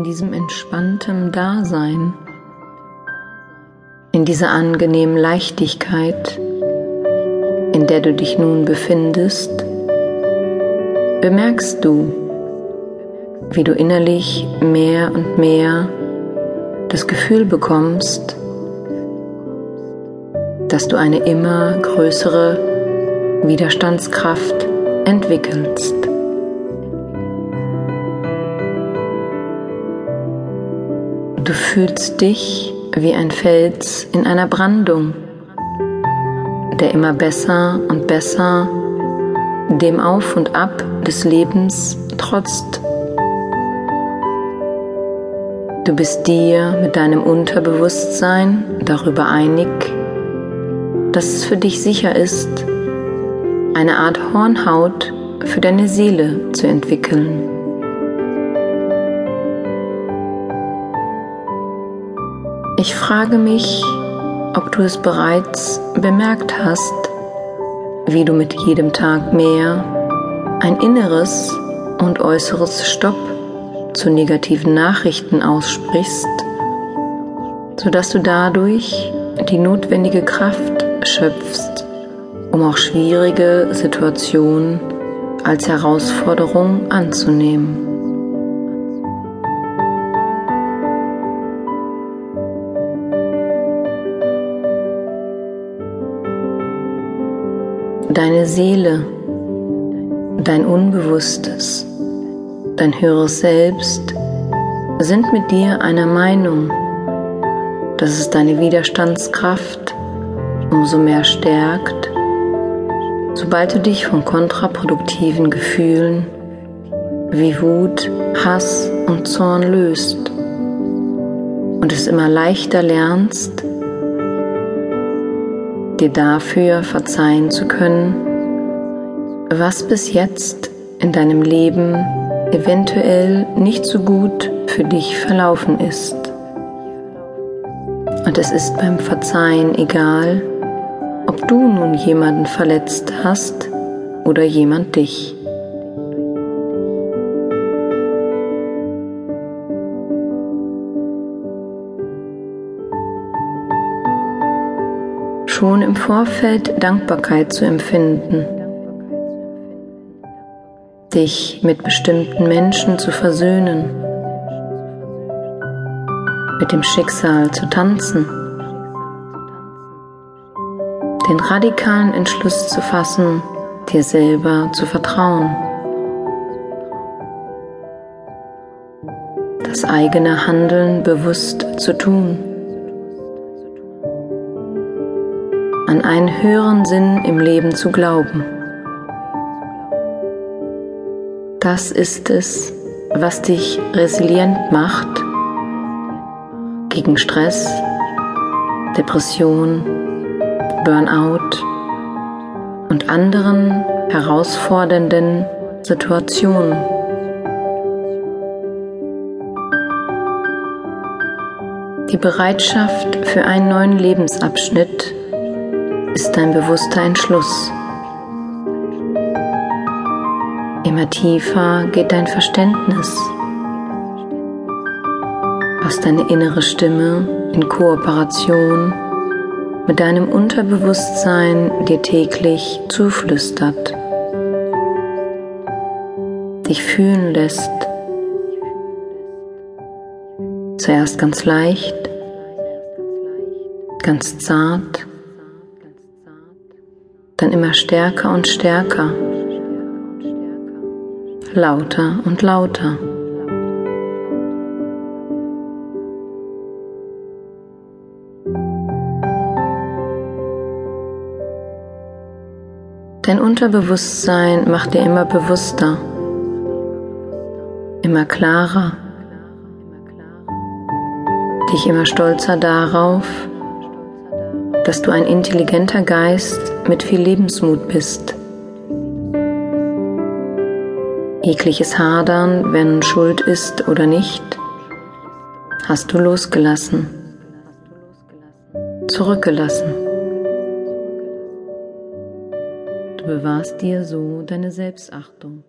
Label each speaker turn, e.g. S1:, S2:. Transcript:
S1: in diesem entspannten Dasein, in dieser angenehmen Leichtigkeit, in der du dich nun befindest, bemerkst du, wie du innerlich mehr und mehr das Gefühl bekommst, dass du eine immer größere Widerstandskraft entwickelst. Du fühlst dich wie ein Fels in einer Brandung, der immer besser und besser dem Auf und Ab des Lebens trotzt. Du bist dir mit deinem Unterbewusstsein darüber einig, dass es für dich sicher ist, eine Art Hornhaut für deine Seele zu entwickeln. Ich frage mich, ob du es bereits bemerkt hast, wie du mit jedem Tag mehr ein inneres und äußeres Stopp zu negativen Nachrichten aussprichst, sodass du dadurch die notwendige Kraft schöpfst, um auch schwierige Situationen als Herausforderung anzunehmen. Deine Seele, dein Unbewusstes, dein höheres Selbst sind mit dir einer Meinung, dass es deine Widerstandskraft umso mehr stärkt, sobald du dich von kontraproduktiven Gefühlen wie Wut, Hass und Zorn löst und es immer leichter lernst, dir dafür verzeihen zu können, was bis jetzt in deinem Leben eventuell nicht so gut für dich verlaufen ist. Und es ist beim Verzeihen egal, ob du nun jemanden verletzt hast oder jemand dich. Schon im Vorfeld Dankbarkeit zu empfinden, dich mit bestimmten Menschen zu versöhnen, mit dem Schicksal zu tanzen, den radikalen Entschluss zu fassen, dir selber zu vertrauen, das eigene Handeln bewusst zu tun. An einen höheren Sinn im Leben zu glauben. Das ist es, was dich resilient macht gegen Stress, Depression, Burnout und anderen herausfordernden Situationen. Die Bereitschaft für einen neuen Lebensabschnitt ist dein bewusster Entschluss. Immer tiefer geht dein Verständnis, was deine innere Stimme in Kooperation mit deinem Unterbewusstsein dir täglich zuflüstert, dich fühlen lässt. Zuerst ganz leicht, ganz zart dann immer stärker und stärker, lauter und lauter. Dein Unterbewusstsein macht dir immer bewusster, immer klarer, dich immer stolzer darauf, dass du ein intelligenter Geist mit viel Lebensmut bist. Jegliches Hadern, wenn Schuld ist oder nicht, hast du losgelassen, zurückgelassen. Du bewahrst dir so deine Selbstachtung.